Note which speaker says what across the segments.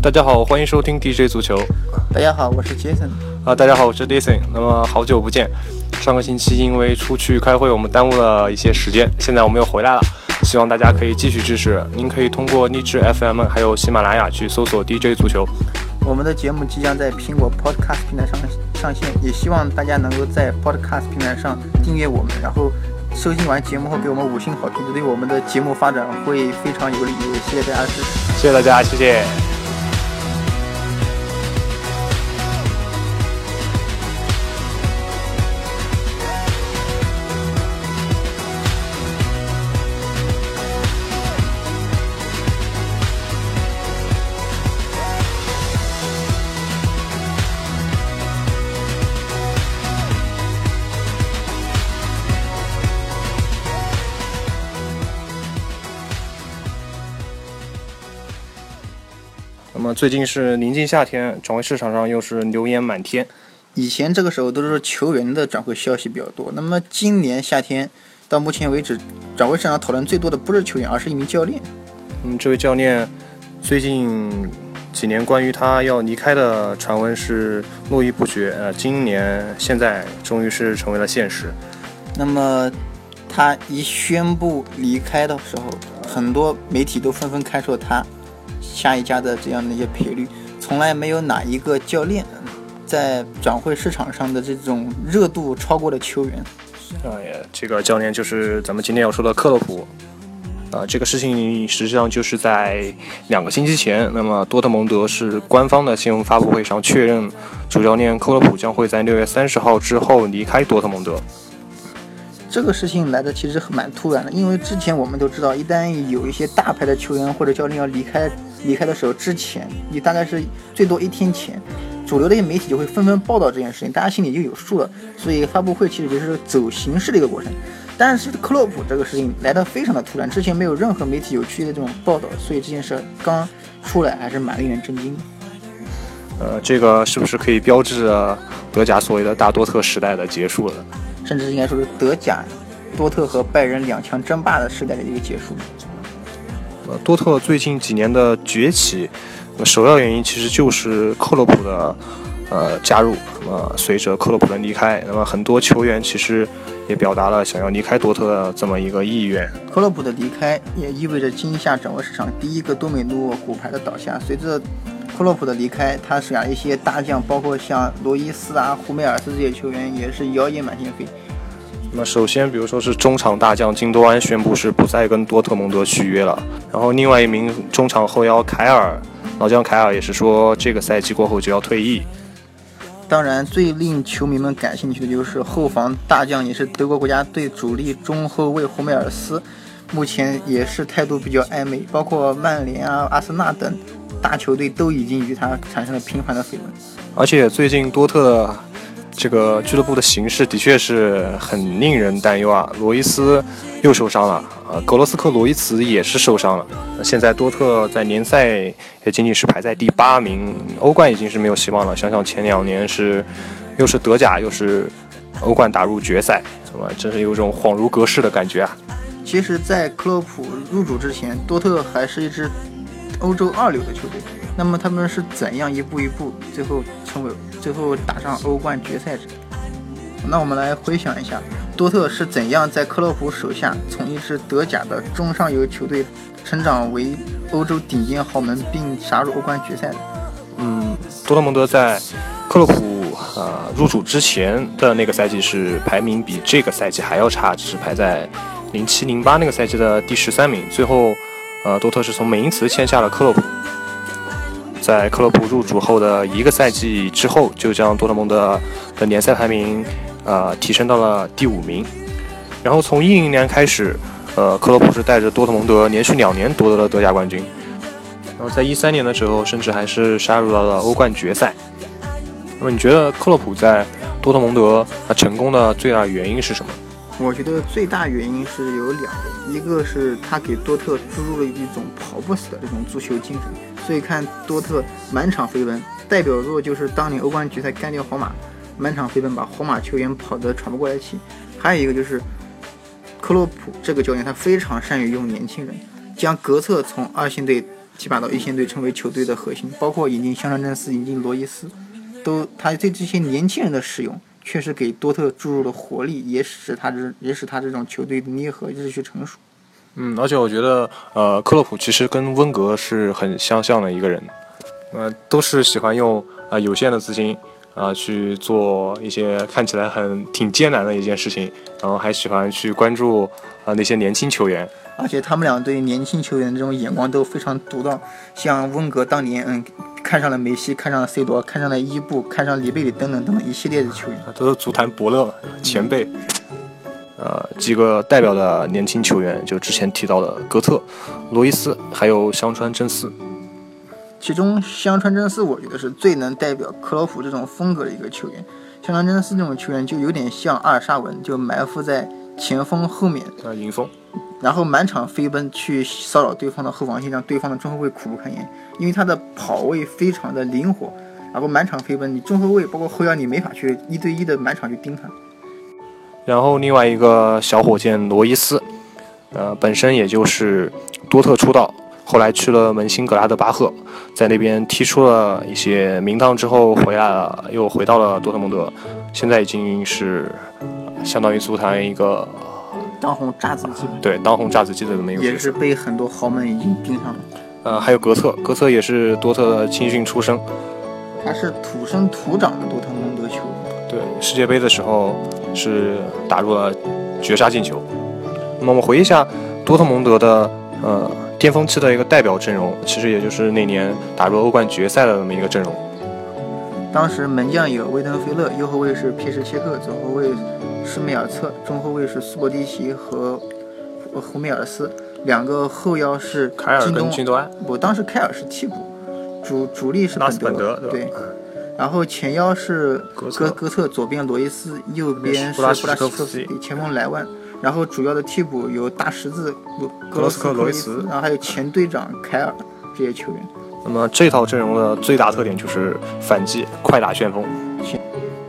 Speaker 1: 大家好，欢迎收听 DJ 足球。
Speaker 2: 大家好，我是 Jason。
Speaker 1: 啊，大家好，我是 Jason。那么好久不见，上个星期因为出去开会，我们耽误了一些时间，现在我们又回来了。希望大家可以继续支持。您可以通过荔枝 FM 还有喜马拉雅去搜索 DJ 足球。
Speaker 2: 我们的节目即将在苹果 Podcast 平台上上线，也希望大家能够在 Podcast 平台上订阅我们，然后收听完节目后给我们五星好评，这对我们的节目发展会非常有利。谢谢大家支持，
Speaker 1: 谢谢大家，谢谢。么最近是临近夏天，转会市场上又是流言满天。
Speaker 2: 以前这个时候都是球员的转会消息比较多，那么今年夏天到目前为止，转会市场讨论最多的不是球员，而是一名教练。
Speaker 1: 嗯，这位教练最近几年关于他要离开的传闻是络绎不绝。呃，今年现在终于是成为了现实。
Speaker 2: 那么他一宣布离开的时候，很多媒体都纷纷开说他。下一家的这样的一些赔率，从来没有哪一个教练在转会市场上的这种热度超过了球员。
Speaker 1: 啊，呀这个教练就是咱们今天要说的克洛普。啊，这个事情实际上就是在两个星期前，那么多特蒙德是官方的新闻发布会上确认，主教练克洛普将会在六月三十号之后离开多特蒙德。
Speaker 2: 这个事情来的其实蛮突然的，因为之前我们都知道，一旦有一些大牌的球员或者教练要离开，离开的时候，之前你大概是最多一天前，主流的一些媒体就会纷纷报道这件事情，大家心里就有数了。所以发布会其实就是走形式的一个过程。但是克洛普这个事情来的非常的突然，之前没有任何媒体有去的这种报道，所以这件事刚出来还是蛮令人震惊的。
Speaker 1: 呃，这个是不是可以标志着德甲所谓的大多特时代的结束了？
Speaker 2: 甚至应该说是德甲多特和拜仁两强争霸的时代的一个结束。
Speaker 1: 多特最近几年的崛起，首要原因其实就是克洛普的呃加入。那么随着克洛普的离开，那么很多球员其实也表达了想要离开多特的这么一个意愿。
Speaker 2: 克洛普的离开也意味着今夏整个市场第一个多美诺骨牌的倒下。随着克洛普的离开，他手下一些大将，包括像罗伊斯啊、胡梅尔斯这些球员，也是谣言满天飞。
Speaker 1: 那么首先，比如说是中场大将金多安宣布是不再跟多特蒙德续约了，然后另外一名中场后腰凯尔，老将凯尔也是说这个赛季过后就要退役。
Speaker 2: 当然，最令球迷们感兴趣的就是后防大将，也是德国国家队主力中后卫胡梅尔斯，目前也是态度比较暧昧，包括曼联啊、阿森纳等。大球队都已经与他产生了频繁的绯闻，
Speaker 1: 而且最近多特这个俱乐部的形势的确是很令人担忧啊。罗伊斯又受伤了，呃，格罗斯克罗伊茨也是受伤了。现在多特在联赛也仅仅是排在第八名，欧冠已经是没有希望了。想想前两年是又是德甲又是欧冠打入决赛，怎么真是有种恍如隔世的感觉啊。
Speaker 2: 其实，在克洛普入主之前，多特还是一支。欧洲二流的球队，那么他们是怎样一步一步最后成为最后打上欧冠决赛者？那我们来回想一下，多特是怎样在克洛普手下从一支德甲的中上游球队成长为欧洲顶尖豪门，并杀入欧冠决赛的？
Speaker 1: 嗯，多特蒙德在克洛普呃入主之前的那个赛季是排名比这个赛季还要差，只是排在零七零八那个赛季的第十三名，最后。呃，多特是从美因茨签下了克洛普，在克洛普入主后的一个赛季之后，就将多特蒙德的联赛排名呃提升到了第五名。然后从一零年开始，呃，克洛普是带着多特蒙德连续两年夺得了德甲冠军。然后在一三年的时候，甚至还是杀入到了欧冠决赛。那么你觉得克洛普在多特蒙德他成功的最大原因是什么？
Speaker 2: 我觉得最大原因是有两个，一个是他给多特注入了一种跑不死的这种足球精神，所以看多特满场飞奔，代表作就是当年欧冠决赛干掉皇马，满场飞奔把皇马球员跑得喘不过来气。还有一个就是克洛普这个教练，他非常善于用年轻人，将格策从二线队提拔到一线队，成为球队的核心。包括引进香川真司、引进罗伊斯，都他对这些年轻人的使用，确实给多特注入了活力，也使他这也使他这种球队的捏合日趋成熟。
Speaker 1: 嗯，而且我觉得，呃，克洛普其实跟温格是很相像的一个人，呃，都是喜欢用啊有限的资金啊去做一些看起来很挺艰难的一件事情，然后还喜欢去关注啊那些年轻球员。
Speaker 2: 而且他们俩对年轻球员的这种眼光都非常独到，像温格当年，嗯，看上了梅西，看上了 C 罗，看上了伊布，看上里贝里等等等等一系列的球员，
Speaker 1: 都是足坛伯乐前辈。呃，几个代表的年轻球员，就之前提到的格特、罗伊斯，还有香川真司。
Speaker 2: 其中香川真司，我觉得是最能代表克洛普这种风格的一个球员。香川真司这种球员就有点像阿尔沙文，就埋伏在前锋后面，
Speaker 1: 呃，迎风，
Speaker 2: 然后满场飞奔去骚扰对方的后防线，让对方的中后卫苦不堪言。因为他的跑位非常的灵活，然后满场飞奔，你中后卫包括后腰你没法去一对一的满场去盯他。
Speaker 1: 然后另外一个小火箭罗伊斯，呃，本身也就是多特出道，后来去了门兴格拉德巴赫，在那边踢出了一些名堂之后回来了，又回到了多特蒙德，现在已经是相当于足坛一个
Speaker 2: 当红炸子鸡，
Speaker 1: 对当红炸子鸡的这么一个
Speaker 2: 也是被很多豪门已经盯上了。
Speaker 1: 呃，还有格策，格策也是多特的青训出身，
Speaker 2: 他是土生土长的多特
Speaker 1: 世界杯的时候。是打入了绝杀进球。那么我们回忆一下多特蒙德的呃巅峰期的一个代表阵容，其实也就是那年打入欧冠决赛的那么一个阵容。
Speaker 2: 当时门将有威登菲勒，右后卫是皮什切克，左后卫施梅尔策，中后卫是苏博蒂奇和胡梅尔斯，两个后腰是
Speaker 1: 凯尔跟金多安。
Speaker 2: 不，当时凯尔是替补，主主力是
Speaker 1: 本
Speaker 2: 德，对。然后前腰是
Speaker 1: 格
Speaker 2: 格特，左边罗伊斯，右边是布拉什科夫斯基，前锋莱万。然后主要的替补有大十字格罗斯
Speaker 1: 科罗伊
Speaker 2: 斯，然后还有前队长凯尔这些球员。
Speaker 1: 那么这套阵容的最大特点就是反击、快打旋风。
Speaker 2: 前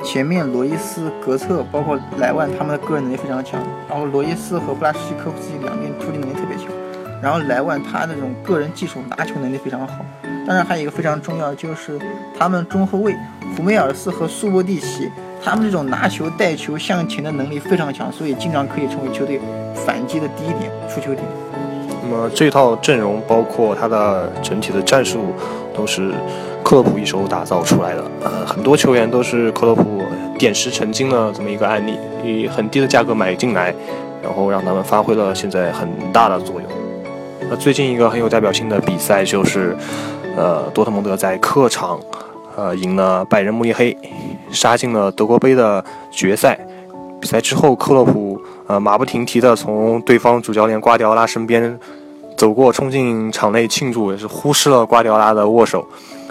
Speaker 2: 前面罗伊斯、格策包括莱万，他们的个人能力非常强。然后罗伊斯和布拉什科夫斯基两边突击能力特别强。然后莱万他那种个人技术拿球能力非常好。当然，还有一个非常重要，就是他们中后卫胡梅尔斯和苏博蒂奇，他们这种拿球带球向前的能力非常强，所以经常可以成为球队反击的第一点出球点。
Speaker 1: 那么这套阵容包括他的整体的战术，都是克洛普一手打造出来的。呃，很多球员都是克洛普点石成金的这么一个案例，以很低的价格买进来，然后让他们发挥了现在很大的作用。那最近一个很有代表性的比赛就是。呃，多特蒙德在客场，呃，赢了拜仁慕尼黑，杀进了德国杯的决赛。比赛之后，克洛普呃马不停蹄地从对方主教练瓜迪奥拉身边走过，冲进场内庆祝，也是忽视了瓜迪奥拉的握手。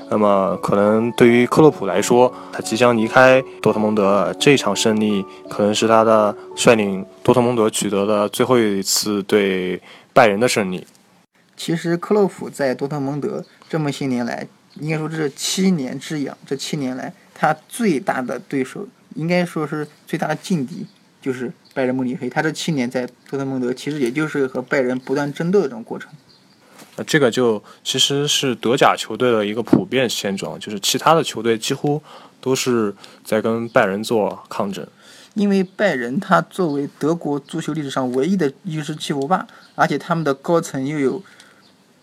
Speaker 1: 那么，可能对于克洛普来说，他即将离开多特蒙德，这场胜利可能是他的率领多特蒙德取得的最后一次对拜仁的胜利。
Speaker 2: 其实，克洛普在多特蒙德。这么些年来，应该说这是七年之痒。这七年来，他最大的对手，应该说是最大的劲敌，就是拜仁慕尼黑。他这七年在多特蒙德，其实也就是和拜仁不断争斗的这种过程。
Speaker 1: 那这个就其实是德甲球队的一个普遍现状，就是其他的球队几乎都是在跟拜仁做抗争。
Speaker 2: 因为拜仁他作为德国足球历史上唯一的一支巨无霸，而且他们的高层又有。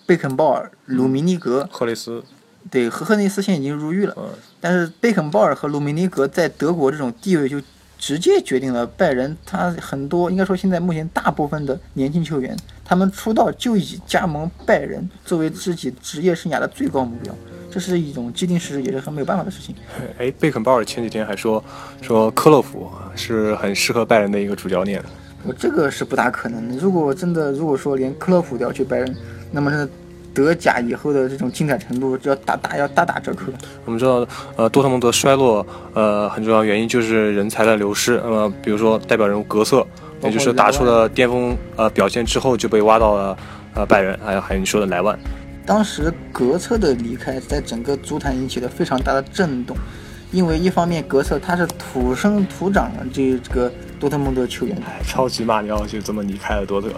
Speaker 2: 贝肯鲍尔、鲁米尼格、
Speaker 1: 赫雷斯，
Speaker 2: 对，赫赫内斯现在已经入狱了。嗯，但是贝肯鲍尔和鲁米尼格在德国这种地位，就直接决定了拜仁他很多，应该说现在目前大部分的年轻球员，他们出道就以加盟拜仁作为自己职业生涯的最高目标，这是一种既定事实，也是很没有办法的事情。
Speaker 1: 哎，贝肯鲍尔前几天还说说克洛普是很适合拜仁的一个主教练。
Speaker 2: 我这个是不大可能的。如果真的，如果说连克洛普都要去拜仁。那么，这德甲以后的这种精彩程度就要大大要大打折扣。
Speaker 1: 我们知道，呃，多特蒙德衰落，呃，很重要原因就是人才的流失。那么，比如说代表人物格策，也就是打出了巅峰呃表现之后就被挖到了呃拜仁，还有还有你说的莱万。
Speaker 2: 当时格策的离开，在整个足坛引起了非常大的震动，因为一方面格策他是土生土长的这个多特蒙德球员，
Speaker 1: 超级马里奥就这么离开了多特。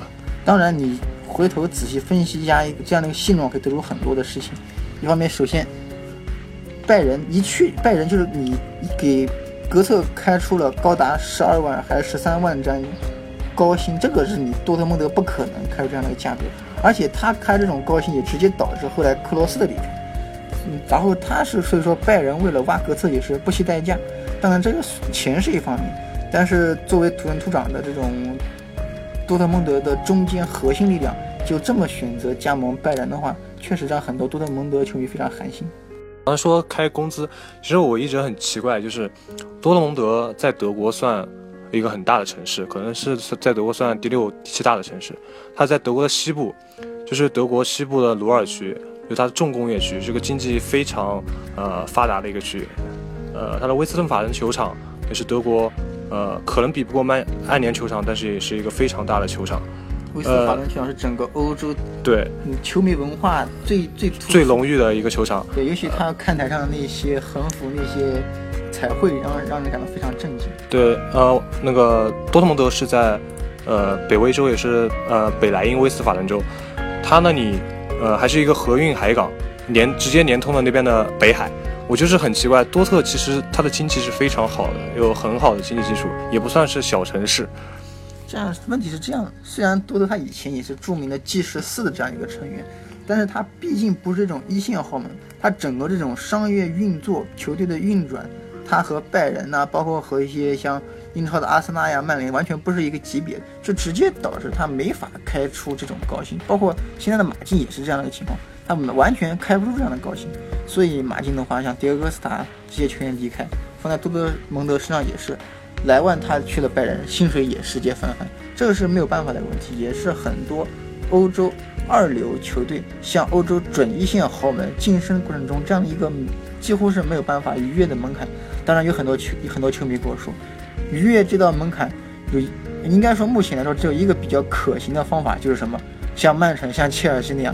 Speaker 2: 当然，你回头仔细分析一下这样的一个现状，可以得出很多的事情。一方面，首先拜仁一去，拜仁就是你给格策开出了高达十二万还是十三万这样高薪，这个是你多特蒙德不可能开出这样的一个价格，而且他开这种高薪也直接导致后来克罗斯的离开。嗯，然后他是所以说拜仁为了挖格策也是不惜代价，当然这个钱是一方面，但是作为土生土长的这种多特蒙德的中间核心力量，就这么选择加盟拜仁的话，确实让很多多特蒙德球迷非常寒心。
Speaker 1: 刚才说开工资，其实我一直很奇怪，就是多特蒙德在德国算一个很大的城市，可能是在德国算第六、第七大的城市。它在德国的西部，就是德国西部的鲁尔区。就它的重工业区，是个经济非常呃发达的一个区域，呃，它的威斯顿法伦球场也是德国，呃，可能比不过曼曼联球场，但是也是一个非常大的球场。
Speaker 2: 威斯法伦球场是整个欧洲
Speaker 1: 对
Speaker 2: 球迷文化最最
Speaker 1: 最浓郁的一个球场。
Speaker 2: 对，尤其他看台上的那些横幅、那些彩绘，让让人感到非常震惊。
Speaker 1: 对，呃，那个多特蒙德是在呃北威州，也是呃北莱茵威斯法伦州，它那里。呃，还是一个河运海港，连直接连通了那边的北海。我就是很奇怪，多特其实它的经济是非常好的，有很好的经济基础，也不算是小城市。
Speaker 2: 这样问题是这样，虽然多特它以前也是著名的 G 十四的这样一个成员，但是它毕竟不是这种一线豪门，它整个这种商业运作、球队的运转，它和拜仁呐，包括和一些像。英超的阿森纳呀、曼联完全不是一个级别，就直接导致他没法开出这种高薪。包括现在的马竞也是这样的一个情况，他们完全开不出这样的高薪。所以马竞的话，像迪戈·斯塔这些球员离开，放在多特蒙德身上也是，莱万他去了拜仁，薪水也直接翻番，这个是没有办法的问题，也是很多欧洲二流球队向欧洲准一线豪门晋升过程中这样的一个几乎是没有办法逾越的门槛。当然有很多球很多球迷跟我说。逾越这道门槛，有应该说目前来说只有一个比较可行的方法，就是什么？像曼城、像切尔西那样，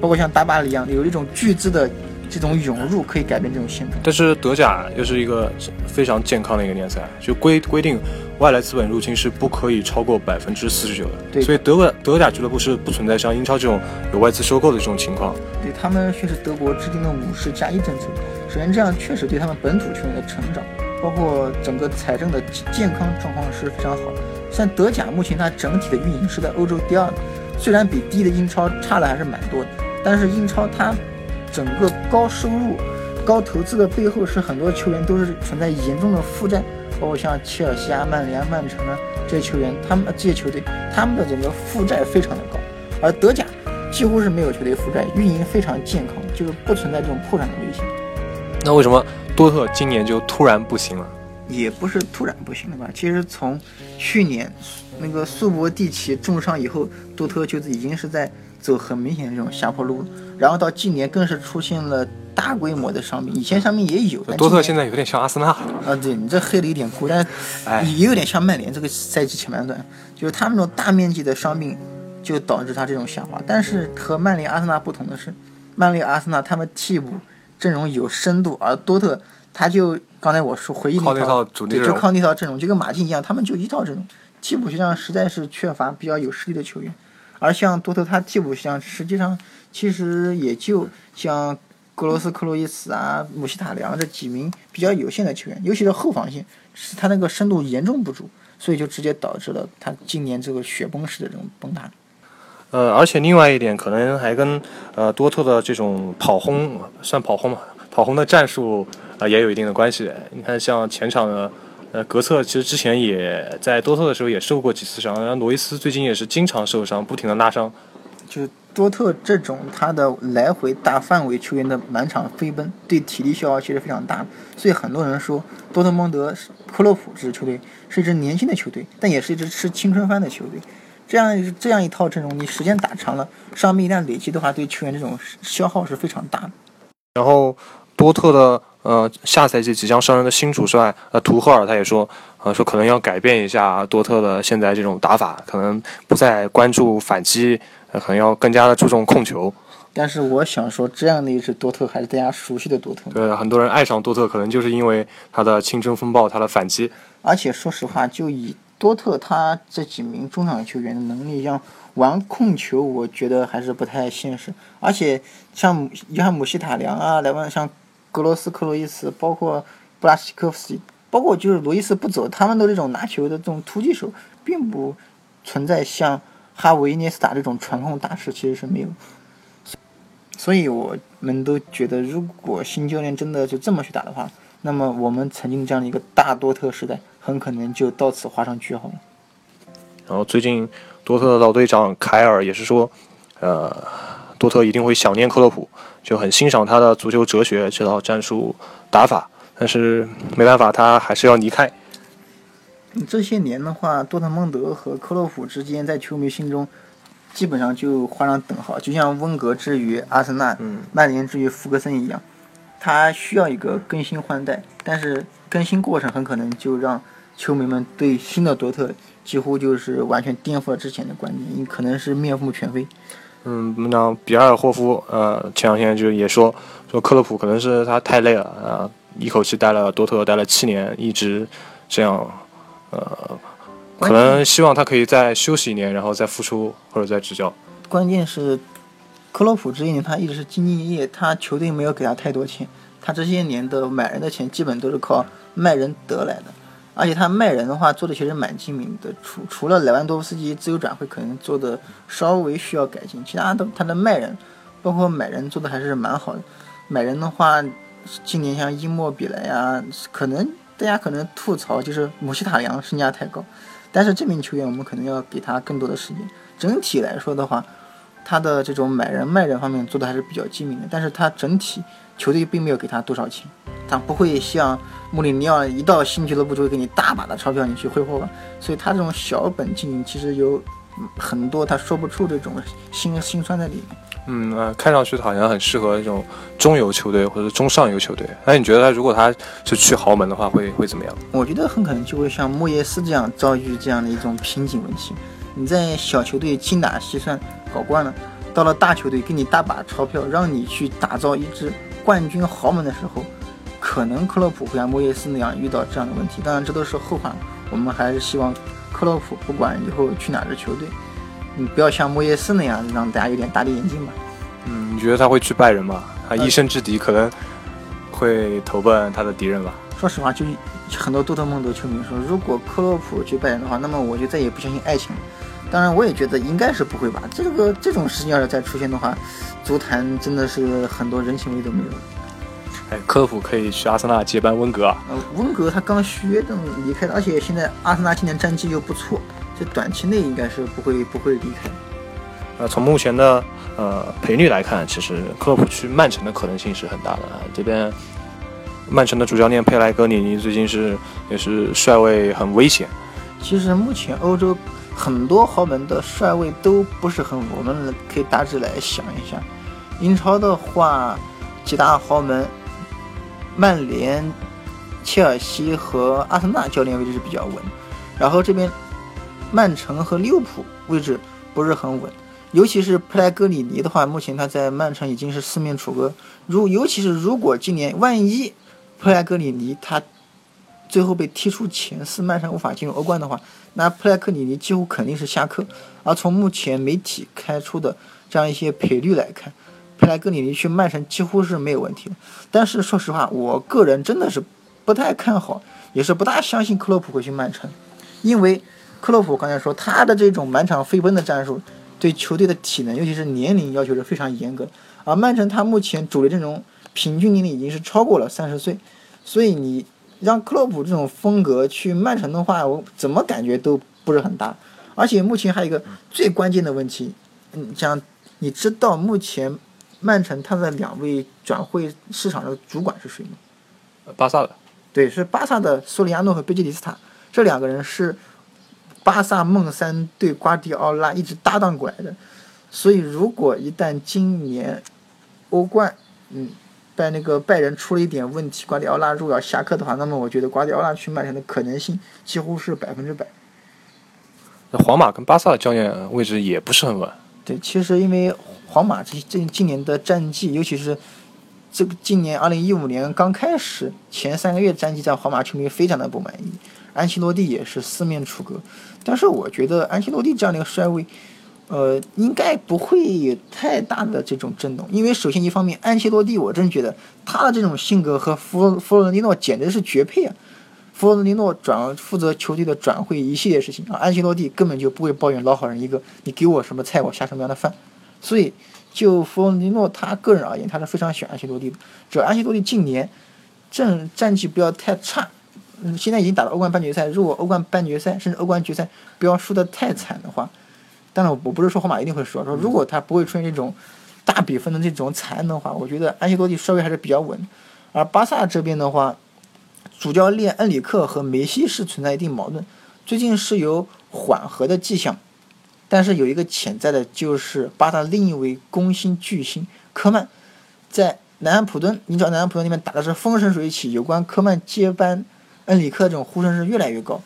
Speaker 2: 包括像大巴黎一样，有一种巨资的这种涌入，可以改变这种现状。
Speaker 1: 但是德甲又是一个非常健康的一个联赛，就规规定外来资本入侵是不可以超过百分之四十九的。
Speaker 2: 对，
Speaker 1: 所以德国德甲俱乐部是不存在像英超这种有外资收购的这种情况。
Speaker 2: 对他们却是德国制定的五十加一政策，首先这样确实对他们本土球员的成长。包括整个财政的健康状况是非常好的。像德甲目前它整体的运营是在欧洲第二，虽然比第一的英超差的还是蛮多的，但是英超它整个高收入、高投资的背后是很多球员都是存在严重的负债，包括像切尔西啊、曼联、曼城啊这些球员，他们这些球队他们的整个负债非常的高，而德甲几乎是没有球队负债，运营非常健康，就是不存在这种破产的危险。
Speaker 1: 那为什么？多特今年就突然不行了，
Speaker 2: 也不是突然不行了吧？其实从去年那个苏博蒂奇重伤以后，多特就已经是在走很明显的这种下坡路。然后到今年更是出现了大规模的伤病，以前伤病也有。
Speaker 1: 多特现在有点像阿森纳
Speaker 2: 啊，对你这黑的有点过，但也有点像曼联这个赛季前半段，就是他们那种大面积的伤病就导致他这种下滑。但是和曼联、阿森纳不同的是，曼联、阿森纳他们替补。阵容有深度，而多特他就刚才我说回忆那套，对，就靠那套阵容，就跟马竞一样，他们就一套阵容。替补席上实在是缺乏比较有实力的球员，而像多特他替补像实际上其实也就像格罗斯、克洛伊斯啊、姆希塔良这几名比较有限的球员，尤其是后防线，是他那个深度严重不足，所以就直接导致了他今年这个雪崩式的这种崩塌。
Speaker 1: 呃，而且另外一点可能还跟呃多特的这种跑轰算跑轰嘛，跑轰的战术啊也有一定的关系。你看，像前场的呃格策，其实之前也在多特的时候也受过几次伤，然后罗伊斯最近也是经常受伤，不停的拉伤。
Speaker 2: 就多特这种他的来回大范围球员的满场飞奔，对体力消耗其实非常大，所以很多人说多特蒙德克洛普这支球队是一支年轻的球队，但也是一支吃青春饭的球队。这样这样一套阵容，你时间打长了，伤病一旦累积的话，对球员这种消耗是非常大的。
Speaker 1: 然后多特的呃下赛季即将上任的新主帅呃图赫尔他也说呃说可能要改变一下多特的现在这种打法，可能不再关注反击，可能要更加的注重控球。
Speaker 2: 但是我想说，这样的一支多特还是大家熟悉的多特。
Speaker 1: 对，很多人爱上多特，可能就是因为他的青春风暴，他的反击。
Speaker 2: 而且说实话，就以多特他这几名中场球员的能力，像玩控球，我觉得还是不太现实。而且像约翰姆希塔良啊，莱万像格罗斯克洛伊斯，包括布拉西科夫斯基，包括就是罗伊斯不走，他们的这种拿球的这种突击手，并不存在像哈维、涅斯塔这种传控大师，其实是没有。所以我们都觉得，如果新教练真的就这么去打的话，那么我们曾经这样的一个大多特时代，很可能就到此画上句号了。
Speaker 1: 然后最近多特的老队长凯尔也是说，呃，多特一定会想念克洛普，就很欣赏他的足球哲学这套战术打法，但是没办法，他还是要离开。
Speaker 2: 这些年的话，多特蒙德和克洛普之间在球迷心中基本上就画上等号，就像温格之于阿森纳、曼联之于福格森一样。他需要一个更新换代，但是更新过程很可能就让球迷们对新的多特几乎就是完全颠覆了之前的观念，可能是面目全非。
Speaker 1: 嗯，那比尔霍夫呃前两天就也说说克洛普可能是他太累了啊，一口气待了多特待了七年，一直这样呃，可能希望他可以再休息一年，然后再复出或者再执教。
Speaker 2: 关键是。克洛普这些年他一直是兢兢业业，他球队没有给他太多钱，他这些年的买人的钱基本都是靠卖人得来的，而且他卖人的话做的其实蛮精明的，除除了莱万多夫斯基自由转会可能做的稍微需要改进，其他的他的卖人，包括买人做的还是蛮好的。买人的话，今年像伊莫比莱呀，可能大家可能吐槽就是姆希塔良身价太高，但是这名球员我们可能要给他更多的时间。整体来说的话。他的这种买人卖人方面做的还是比较精明的，但是他整体球队并没有给他多少钱，他不会像穆里尼奥一到新俱乐部就会给你大把的钞票你去挥霍吧，所以他这种小本经营其实有很多他说不出这种心心酸在里面。
Speaker 1: 嗯呃，看上去好像很适合这种中游球队或者中上游球队，那你觉得他如果他是去豪门的话会会怎么样？
Speaker 2: 我觉得很可能就会像莫耶斯这样遭遇这样的一种瓶颈问题。你在小球队精打细算搞惯了，到了大球队给你大把钞票，让你去打造一支冠军豪门的时候，可能克洛普会像莫耶斯那样遇到这样的问题。当然这都是后话，我们还是希望克洛普不管以后去哪支球队，你不要像莫耶斯那样让大家有点大跌眼镜吧。
Speaker 1: 嗯，你觉得他会去拜仁吗？他一生之敌可能会投奔他的敌人吧？
Speaker 2: 说实话，就很多多特蒙德球迷说，如果克洛普去拜仁的话，那么我就再也不相信爱情了。当然，我也觉得应该是不会吧。这个这种事情要是再出现的话，足坛真的是很多人情味都没有了。
Speaker 1: 哎，克洛普可以去阿森纳接班温格啊。
Speaker 2: 呃，温格他刚续约正离开的，而且现在阿森纳今年战绩又不错，这短期内应该是不会不会离开。
Speaker 1: 呃，从目前的呃赔率来看，其实克洛普去曼城的可能性是很大的。这边曼城的主教练佩莱格里尼最近是也是帅位很危险。
Speaker 2: 其实目前欧洲。很多豪门的帅位都不是很稳，我们可以大致来想一下。英超的话，几大豪门，曼联、切尔西和阿森纳教练位置是比较稳，然后这边曼城和利物浦位置不是很稳，尤其是普莱格里尼的话，目前他在曼城已经是四面楚歌。如尤其是如果今年万一普莱格里尼他。最后被踢出前四，曼城无法进入欧冠的话，那普莱克里尼几乎肯定是下课。而从目前媒体开出的这样一些赔率来看，佩莱克里尼去曼城几乎是没有问题的。但是说实话，我个人真的是不太看好，也是不大相信克洛普会去曼城，因为克洛普刚才说他的这种满场飞奔的战术，对球队的体能尤其是年龄要求是非常严格。而曼城他目前主力阵容平均年龄已经是超过了三十岁，所以你。让克洛普这种风格去曼城的话，我怎么感觉都不是很大。而且目前还有一个最关键的问题，嗯，像你知道目前曼城他的两位转会市场的主管是谁吗？
Speaker 1: 巴萨的。
Speaker 2: 对，是巴萨的苏里亚诺和贝吉里斯塔，这两个人是巴萨梦三对瓜迪奥拉一直搭档过来的。所以如果一旦今年欧冠，嗯。拜那个拜仁出了一点问题，瓜迪奥拉如果要下课的话，那么我觉得瓜迪奥拉去曼城的可能性几乎是百分之百。
Speaker 1: 那皇马跟巴萨的教练位置也不是很稳。
Speaker 2: 对，其实因为皇马这这今年的战绩，尤其是这个今年二零一五年刚开始前三个月战绩，在皇马球迷非常的不满意。安切洛蒂也是四面楚歌。但是我觉得安切洛蒂这样的一个帅位，呃，应该不会有太大的这种震动，因为首先一方面，安切洛蒂我真觉得他的这种性格和弗弗洛伦蒂诺简直是绝配啊。弗洛伦蒂诺转负责球队的转会一系列事情啊，安切洛蒂根本就不会抱怨老好人一个，你给我什么菜我下什么样的饭。所以就弗洛尼诺他个人而言，他是非常喜欢安切洛蒂的。只要安切洛蒂近年战战绩不要太差。嗯，现在已经打到欧冠半决赛。如果欧冠半决赛甚至欧冠决赛不要输得太惨的话，当然我不是说皇马一定会输，说如果他不会出现这种大比分的这种惨的话，我觉得安切洛蒂稍微还是比较稳。而巴萨这边的话，主教练恩里克和梅西是存在一定矛盾，最近是有缓和的迹象，但是有一个潜在的就是巴萨另一位攻心巨星科曼，在南安普敦，你知道南安普敦那边打的是风生水起，有关科曼接班。恩里克这种呼声是越来越高，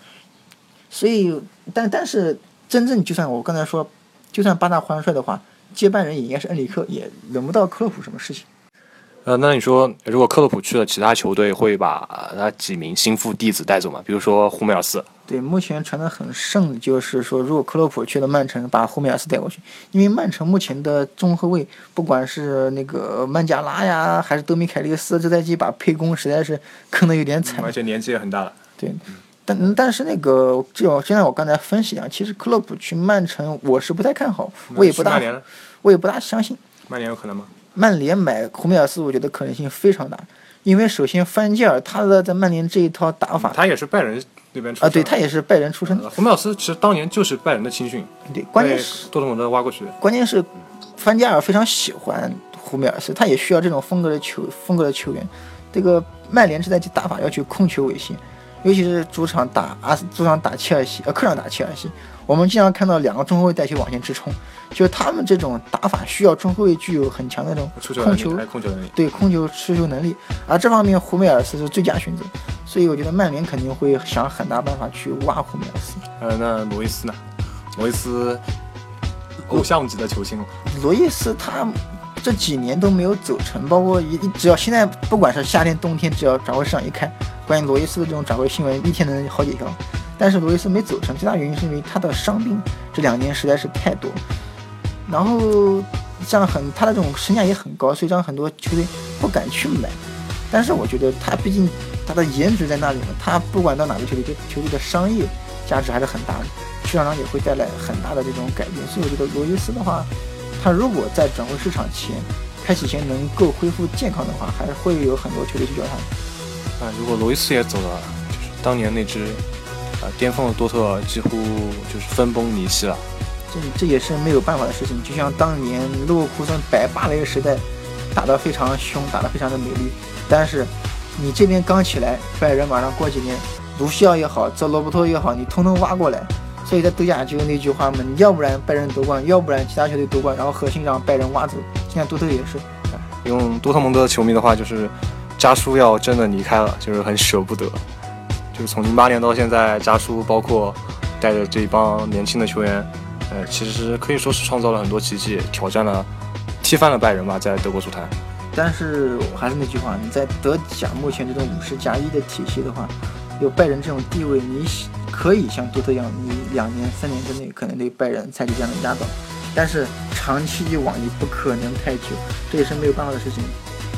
Speaker 2: 所以，但但是真正就算我刚才说，就算巴萨换帅的话，接班人也应该是恩里克，也轮不到克洛普什么事情。
Speaker 1: 呃，那你说，如果克洛普去了其他球队，会把他几名心腹弟子带走吗？比如说胡梅尔斯。
Speaker 2: 对，目前传的很盛，就是说，如果克洛普去了曼城，把胡梅尔斯带过去，因为曼城目前的中后卫，不管是那个曼加拉呀，还是德米凯利斯，这赛季把沛公实在是坑的有点惨，
Speaker 1: 而且年纪也很大了。
Speaker 2: 对，但但是那个，就现在我刚才分析啊，其实克洛普去曼城，我是不太看好，我也不大，我也不大相信。
Speaker 1: 曼联有可能吗？
Speaker 2: 曼联买胡梅尔斯，我觉得可能性非常大，因为首先范加尔他的在曼联这一套打法，
Speaker 1: 他也是拜仁那边出
Speaker 2: 啊，对他也是拜仁出身。
Speaker 1: 胡梅尔斯其实当年就是拜仁的青训，
Speaker 2: 对，关键是
Speaker 1: 多特蒙德挖过去。
Speaker 2: 关键是范加尔非常喜欢胡梅尔斯，他也需要这种风格的球风格的球员。这个曼联这赛季打法要求控球为先。尤其是主场打阿斯，主场打切尔西，呃，客场打切尔西，我们经常看到两个中后卫带球往前直冲，就是他们这种打法需要中后卫具有很强的这种控球、
Speaker 1: 控球能力，
Speaker 2: 对控球持球能力，而这方面胡梅尔斯是最佳选择，所以我觉得曼联肯定会想很大办法去挖胡梅尔斯。
Speaker 1: 呃，那罗伊斯呢？罗伊斯偶像级的球星了。
Speaker 2: 罗伊斯他这几年都没有走成，包括一只要现在不管是夏天冬天，只要转会市场一开。关于罗伊斯的这种转会新闻，一天能好几条，但是罗伊斯没走成，最大原因是因为他的伤病这两年实在是太多。然后像很他的这种身价也很高，所以让很多球队不敢去买。但是我觉得他毕竟他的颜值在那里呢，他不管到哪个球队，这球队的商业价值还是很大的，市场上也会带来很大的这种改变。所以我觉得罗伊斯的话，他如果在转会市场前开启前能够恢复健康的话，还会有很多球队去叫他。
Speaker 1: 啊，如果罗伊斯也走了，就是当年那支啊巅峰的多特几乎就是分崩离析了。
Speaker 2: 这这也是没有办法的事情。就像当年勒沃库森白霸那个时代，打得非常凶，打得非常的美丽。但是你这边刚起来，拜仁马上过几年，卢西奥也好，这罗伯托也好，你通通挖过来。所以在德甲就有那句话嘛，你要不然拜仁夺冠，要不然其他球队夺冠，然后核心让拜仁挖走。现在多特也是，
Speaker 1: 用多特蒙德的球迷的话就是。家叔要真的离开了，就是很舍不得。就是从零八年到现在，家叔包括带着这帮年轻的球员，呃，其实可以说是创造了很多奇迹，挑战了、踢翻了拜仁吧，在德国足坛。
Speaker 2: 但是还是那句话，你在德甲目前这种五十加一的体系的话，有拜仁这种地位，你可以像多特一样，你两年、三年之内可能对拜仁采取这样的压倒。但是长期以往，你不可能太久，这也是没有办法的事情。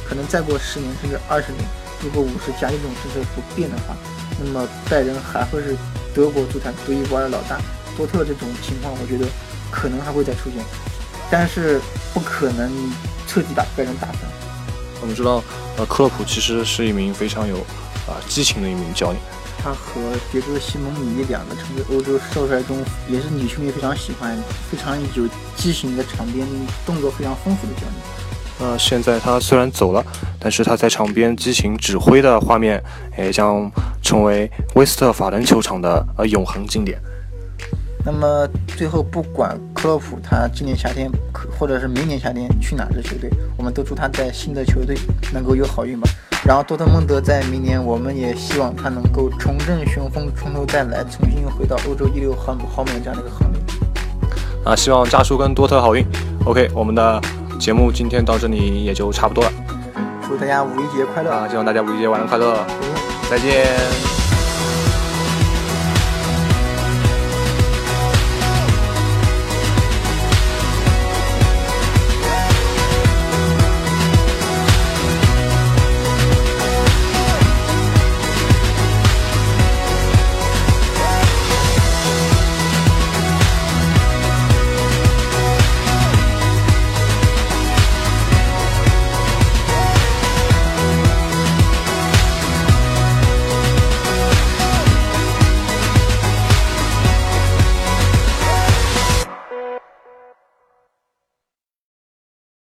Speaker 2: 可能再过十年甚至二十年，如果五十加一这种政策不变的话，那么拜仁还会是德国足坛独一无二的老大。多特这种情况，我觉得可能还会再出现，但是不可能彻底把拜仁打翻。
Speaker 1: 我们知道，呃，克洛普其实是一名非常有啊激情的一名教练。
Speaker 2: 他和迭戈·西蒙尼两个成为欧洲少帅中，也是女球迷非常喜欢、非常有激情的场边动作非常丰富的教练。
Speaker 1: 呃，现在他虽然走了，但是他在场边激情指挥的画面，也将成为威斯特法伦球场的呃永恒经典。
Speaker 2: 那么最后，不管克洛普他今年夏天，或者是明年夏天去哪支球队，我们都祝他在新的球队能够有好运吧。然后多特蒙德在明年，我们也希望他能够重振雄风，从头再来，重新回到欧洲一流豪豪门这样的一个行列。
Speaker 1: 啊，希望家叔跟多特好运。OK，我们的。节目今天到这里也就差不多了，
Speaker 2: 祝大家五一节快乐
Speaker 1: 啊！希望大家五一节玩的快乐，再见。